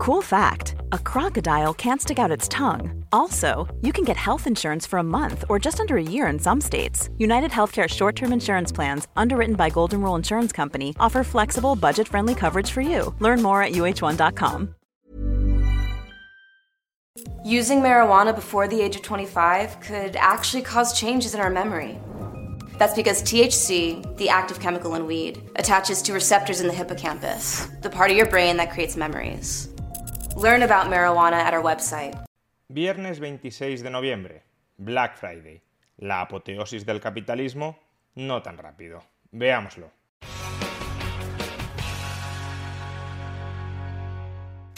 Cool fact a crocodile can't stick out its tongue. Also, you can get health insurance for a month or just under a year in some states. United Healthcare short term insurance plans, underwritten by Golden Rule Insurance Company, offer flexible, budget friendly coverage for you. Learn more at uh1.com. Using marijuana before the age of 25 could actually cause changes in our memory. That's because THC, the active chemical in weed, attaches to receptors in the hippocampus, the part of your brain that creates memories. Learn about marijuana at our website. Viernes 26 de noviembre, Black Friday. La apoteosis del capitalismo, no tan rápido. Veámoslo.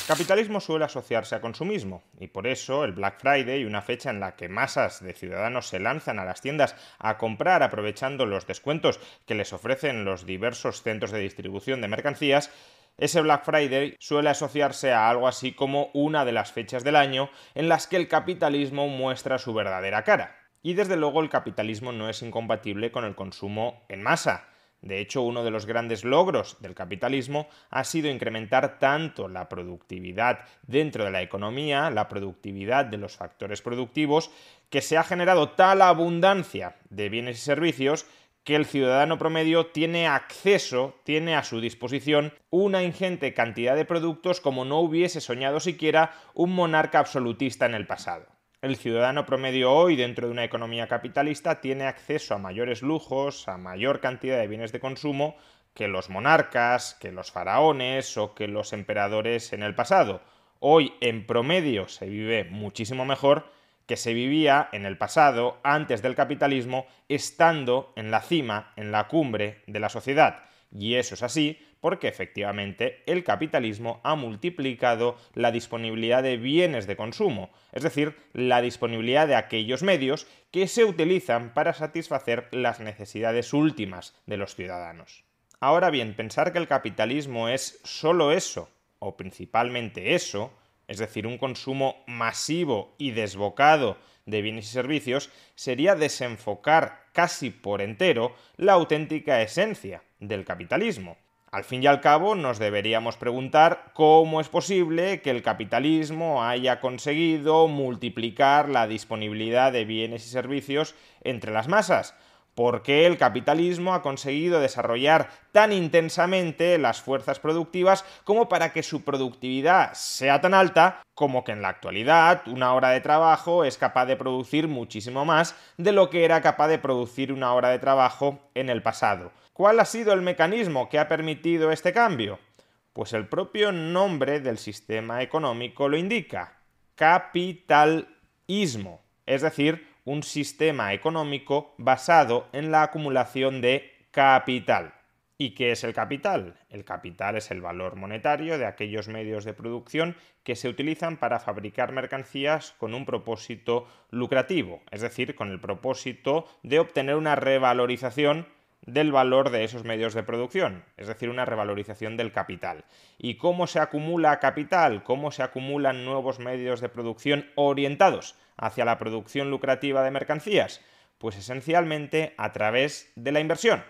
Capitalismo suele asociarse a consumismo, y por eso el Black Friday, una fecha en la que masas de ciudadanos se lanzan a las tiendas a comprar aprovechando los descuentos que les ofrecen los diversos centros de distribución de mercancías, ese Black Friday suele asociarse a algo así como una de las fechas del año en las que el capitalismo muestra su verdadera cara. Y desde luego el capitalismo no es incompatible con el consumo en masa. De hecho, uno de los grandes logros del capitalismo ha sido incrementar tanto la productividad dentro de la economía, la productividad de los factores productivos, que se ha generado tal abundancia de bienes y servicios que el ciudadano promedio tiene acceso, tiene a su disposición una ingente cantidad de productos como no hubiese soñado siquiera un monarca absolutista en el pasado. El ciudadano promedio hoy dentro de una economía capitalista tiene acceso a mayores lujos, a mayor cantidad de bienes de consumo que los monarcas, que los faraones o que los emperadores en el pasado. Hoy en promedio se vive muchísimo mejor que se vivía en el pasado, antes del capitalismo, estando en la cima, en la cumbre de la sociedad. Y eso es así porque efectivamente el capitalismo ha multiplicado la disponibilidad de bienes de consumo, es decir, la disponibilidad de aquellos medios que se utilizan para satisfacer las necesidades últimas de los ciudadanos. Ahora bien, pensar que el capitalismo es solo eso, o principalmente eso, es decir, un consumo masivo y desbocado de bienes y servicios, sería desenfocar casi por entero la auténtica esencia del capitalismo. Al fin y al cabo, nos deberíamos preguntar cómo es posible que el capitalismo haya conseguido multiplicar la disponibilidad de bienes y servicios entre las masas. ¿Por qué el capitalismo ha conseguido desarrollar tan intensamente las fuerzas productivas como para que su productividad sea tan alta como que en la actualidad una hora de trabajo es capaz de producir muchísimo más de lo que era capaz de producir una hora de trabajo en el pasado? ¿Cuál ha sido el mecanismo que ha permitido este cambio? Pues el propio nombre del sistema económico lo indica, capitalismo, es decir, un sistema económico basado en la acumulación de capital. ¿Y qué es el capital? El capital es el valor monetario de aquellos medios de producción que se utilizan para fabricar mercancías con un propósito lucrativo, es decir, con el propósito de obtener una revalorización del valor de esos medios de producción, es decir, una revalorización del capital. ¿Y cómo se acumula capital? ¿Cómo se acumulan nuevos medios de producción orientados hacia la producción lucrativa de mercancías? Pues esencialmente a través de la inversión.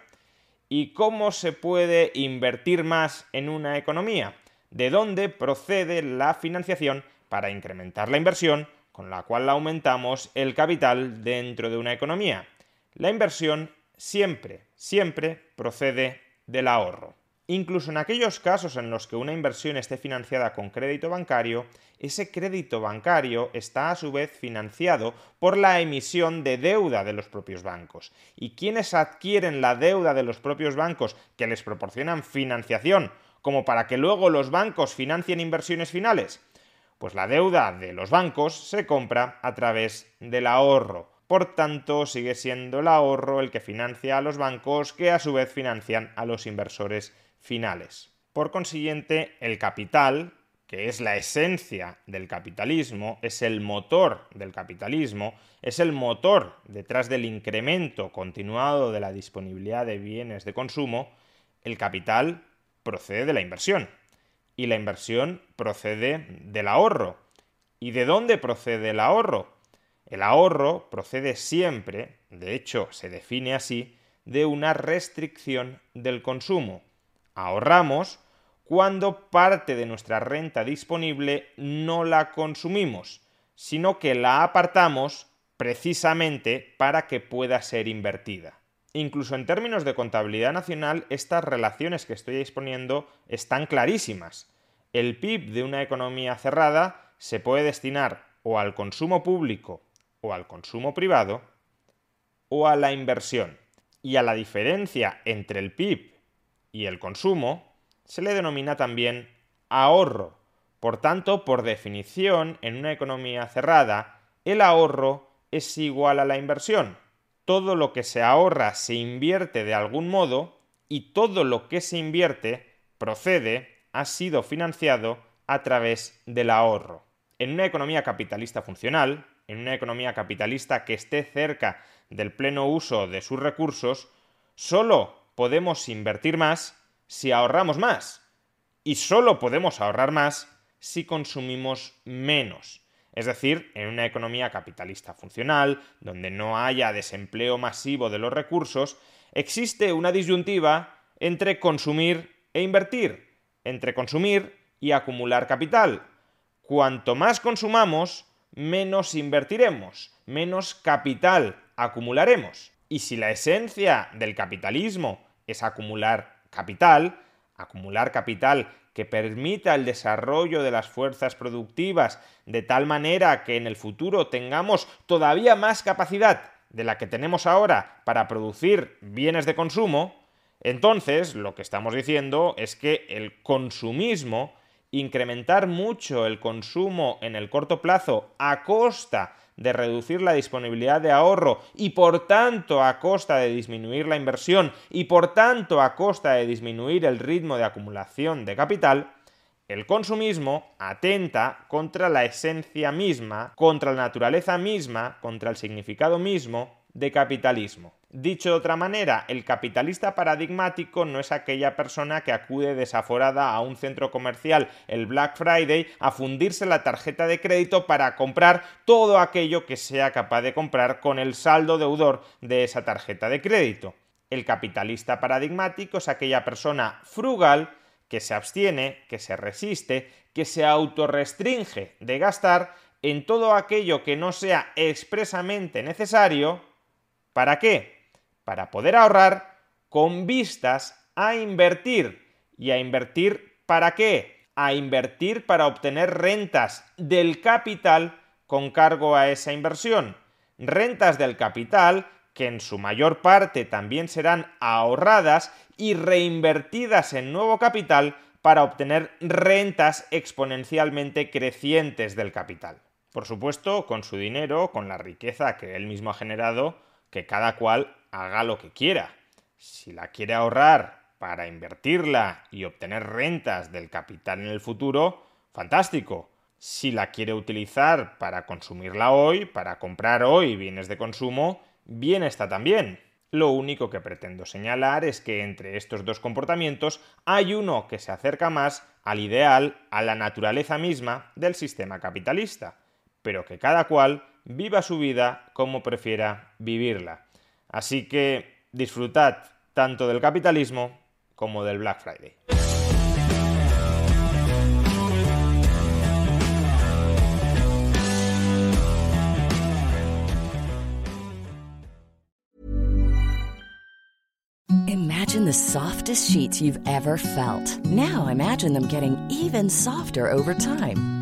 ¿Y cómo se puede invertir más en una economía? ¿De dónde procede la financiación para incrementar la inversión, con la cual aumentamos el capital dentro de una economía? La inversión siempre, siempre procede del ahorro. Incluso en aquellos casos en los que una inversión esté financiada con crédito bancario, ese crédito bancario está a su vez financiado por la emisión de deuda de los propios bancos. ¿Y quienes adquieren la deuda de los propios bancos que les proporcionan financiación como para que luego los bancos financien inversiones finales? Pues la deuda de los bancos se compra a través del ahorro. Por tanto, sigue siendo el ahorro el que financia a los bancos que a su vez financian a los inversores finales. Por consiguiente, el capital, que es la esencia del capitalismo, es el motor del capitalismo, es el motor detrás del incremento continuado de la disponibilidad de bienes de consumo, el capital procede de la inversión. Y la inversión procede del ahorro. ¿Y de dónde procede el ahorro? El ahorro procede siempre, de hecho se define así, de una restricción del consumo. Ahorramos cuando parte de nuestra renta disponible no la consumimos, sino que la apartamos precisamente para que pueda ser invertida. Incluso en términos de contabilidad nacional, estas relaciones que estoy exponiendo están clarísimas. El PIB de una economía cerrada se puede destinar o al consumo público o al consumo privado o a la inversión. Y a la diferencia entre el PIB y el consumo se le denomina también ahorro. Por tanto, por definición, en una economía cerrada, el ahorro es igual a la inversión. Todo lo que se ahorra se invierte de algún modo y todo lo que se invierte procede, ha sido financiado a través del ahorro. En una economía capitalista funcional, en una economía capitalista que esté cerca del pleno uso de sus recursos, solo podemos invertir más si ahorramos más. Y solo podemos ahorrar más si consumimos menos. Es decir, en una economía capitalista funcional, donde no haya desempleo masivo de los recursos, existe una disyuntiva entre consumir e invertir, entre consumir y acumular capital. Cuanto más consumamos, menos invertiremos, menos capital acumularemos. Y si la esencia del capitalismo es acumular capital, acumular capital que permita el desarrollo de las fuerzas productivas de tal manera que en el futuro tengamos todavía más capacidad de la que tenemos ahora para producir bienes de consumo, entonces lo que estamos diciendo es que el consumismo, incrementar mucho el consumo en el corto plazo a costa de reducir la disponibilidad de ahorro y por tanto a costa de disminuir la inversión y por tanto a costa de disminuir el ritmo de acumulación de capital, el consumismo atenta contra la esencia misma, contra la naturaleza misma, contra el significado mismo de capitalismo. Dicho de otra manera, el capitalista paradigmático no es aquella persona que acude desaforada a un centro comercial el Black Friday a fundirse la tarjeta de crédito para comprar todo aquello que sea capaz de comprar con el saldo deudor de esa tarjeta de crédito. El capitalista paradigmático es aquella persona frugal que se abstiene, que se resiste, que se autorrestringe de gastar en todo aquello que no sea expresamente necesario. ¿Para qué? para poder ahorrar con vistas a invertir. ¿Y a invertir para qué? A invertir para obtener rentas del capital con cargo a esa inversión. Rentas del capital que en su mayor parte también serán ahorradas y reinvertidas en nuevo capital para obtener rentas exponencialmente crecientes del capital. Por supuesto, con su dinero, con la riqueza que él mismo ha generado, que cada cual haga lo que quiera. Si la quiere ahorrar para invertirla y obtener rentas del capital en el futuro, fantástico. Si la quiere utilizar para consumirla hoy, para comprar hoy bienes de consumo, bien está también. Lo único que pretendo señalar es que entre estos dos comportamientos hay uno que se acerca más al ideal, a la naturaleza misma del sistema capitalista, pero que cada cual viva su vida como prefiera vivirla. Así que disfrutad tanto del capitalismo como del Black Friday. Imagine the softest sheets you've ever felt. Now imagine them getting even softer over time.